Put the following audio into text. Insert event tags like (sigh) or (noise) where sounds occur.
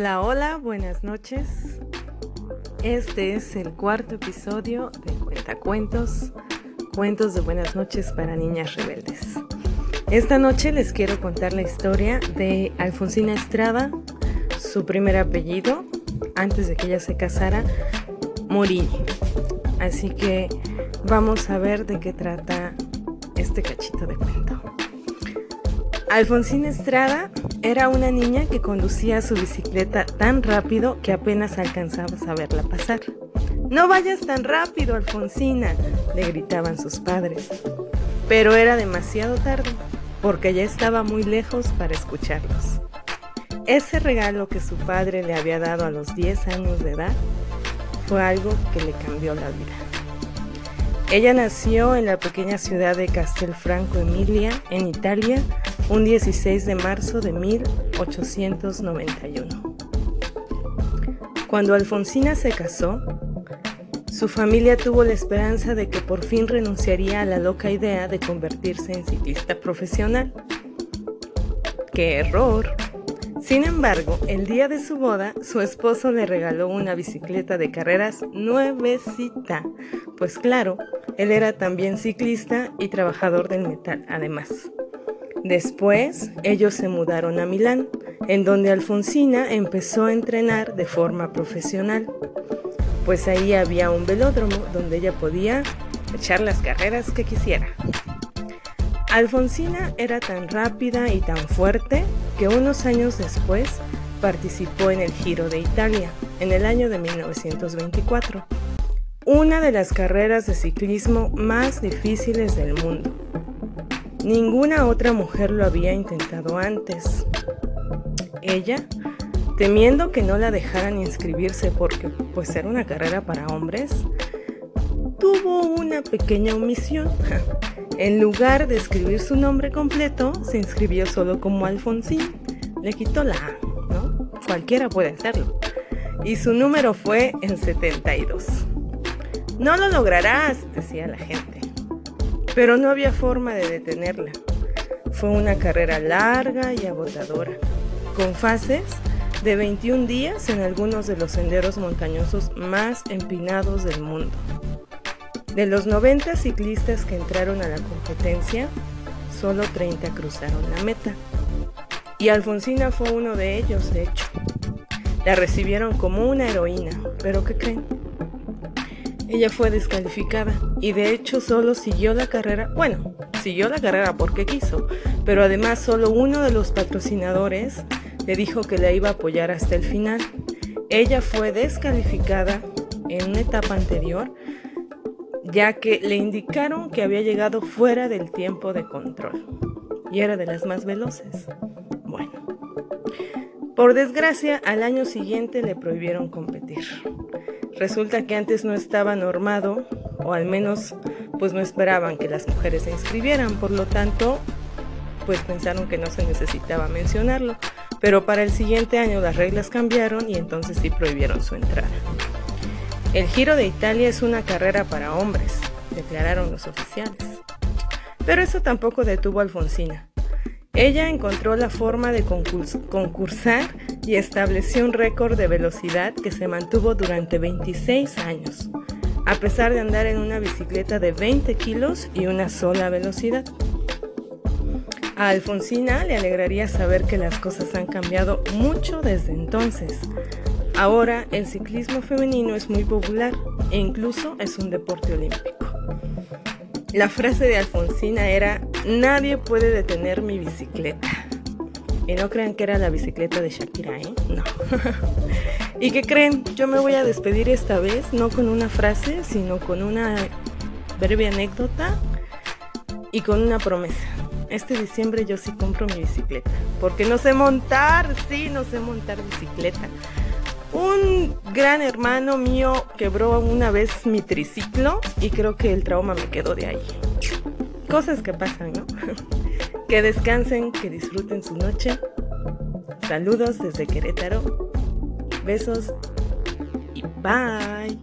Hola, hola, buenas noches. Este es el cuarto episodio de Cuentacuentos, cuentos de buenas noches para niñas rebeldes. Esta noche les quiero contar la historia de Alfonsina Estrada, su primer apellido, antes de que ella se casara, Morini. Así que vamos a ver de qué trata este cachito de cuento. Alfonsina Estrada era una niña que conducía su bicicleta tan rápido que apenas alcanzabas a verla pasar. No vayas tan rápido, Alfonsina, le gritaban sus padres. Pero era demasiado tarde, porque ya estaba muy lejos para escucharlos. Ese regalo que su padre le había dado a los 10 años de edad fue algo que le cambió la vida. Ella nació en la pequeña ciudad de Castelfranco Emilia, en Italia, un 16 de marzo de 1891. Cuando Alfonsina se casó, su familia tuvo la esperanza de que por fin renunciaría a la loca idea de convertirse en ciclista profesional. ¡Qué error! Sin embargo, el día de su boda, su esposo le regaló una bicicleta de carreras nuevecita, pues claro, él era también ciclista y trabajador del metal además. Después, ellos se mudaron a Milán, en donde Alfonsina empezó a entrenar de forma profesional, pues ahí había un velódromo donde ella podía echar las carreras que quisiera. Alfonsina era tan rápida y tan fuerte que unos años después participó en el Giro de Italia, en el año de 1924, una de las carreras de ciclismo más difíciles del mundo. Ninguna otra mujer lo había intentado antes. Ella, temiendo que no la dejaran inscribirse porque pues era una carrera para hombres, tuvo una pequeña omisión. En lugar de escribir su nombre completo, se inscribió solo como Alfonsín. Le quitó la A, ¿no? Cualquiera puede hacerlo. Y su número fue el 72. No lo lograrás, decía la gente pero no había forma de detenerla. Fue una carrera larga y agotadora, con fases de 21 días en algunos de los senderos montañosos más empinados del mundo. De los 90 ciclistas que entraron a la competencia, solo 30 cruzaron la meta. Y Alfonsina fue uno de ellos, de hecho. La recibieron como una heroína, pero ¿qué creen? Ella fue descalificada y de hecho solo siguió la carrera, bueno, siguió la carrera porque quiso, pero además solo uno de los patrocinadores le dijo que la iba a apoyar hasta el final. Ella fue descalificada en una etapa anterior ya que le indicaron que había llegado fuera del tiempo de control y era de las más veloces. Bueno, por desgracia al año siguiente le prohibieron competir. Resulta que antes no estaba normado, o al menos pues no esperaban que las mujeres se inscribieran, por lo tanto pues pensaron que no se necesitaba mencionarlo, pero para el siguiente año las reglas cambiaron y entonces sí prohibieron su entrada. El Giro de Italia es una carrera para hombres, declararon los oficiales. Pero eso tampoco detuvo a Alfonsina. Ella encontró la forma de concursar y estableció un récord de velocidad que se mantuvo durante 26 años, a pesar de andar en una bicicleta de 20 kilos y una sola velocidad. A Alfonsina le alegraría saber que las cosas han cambiado mucho desde entonces. Ahora el ciclismo femenino es muy popular e incluso es un deporte olímpico. La frase de Alfonsina era, nadie puede detener mi bicicleta. Y no crean que era la bicicleta de Shakira, ¿eh? No. (laughs) ¿Y qué creen? Yo me voy a despedir esta vez, no con una frase, sino con una breve anécdota y con una promesa. Este diciembre yo sí compro mi bicicleta, porque no sé montar, sí, no sé montar bicicleta. Un gran hermano mío quebró una vez mi triciclo y creo que el trauma me quedó de ahí. Cosas que pasan, ¿no? (laughs) que descansen, que disfruten su noche. Saludos desde Querétaro. Besos y bye.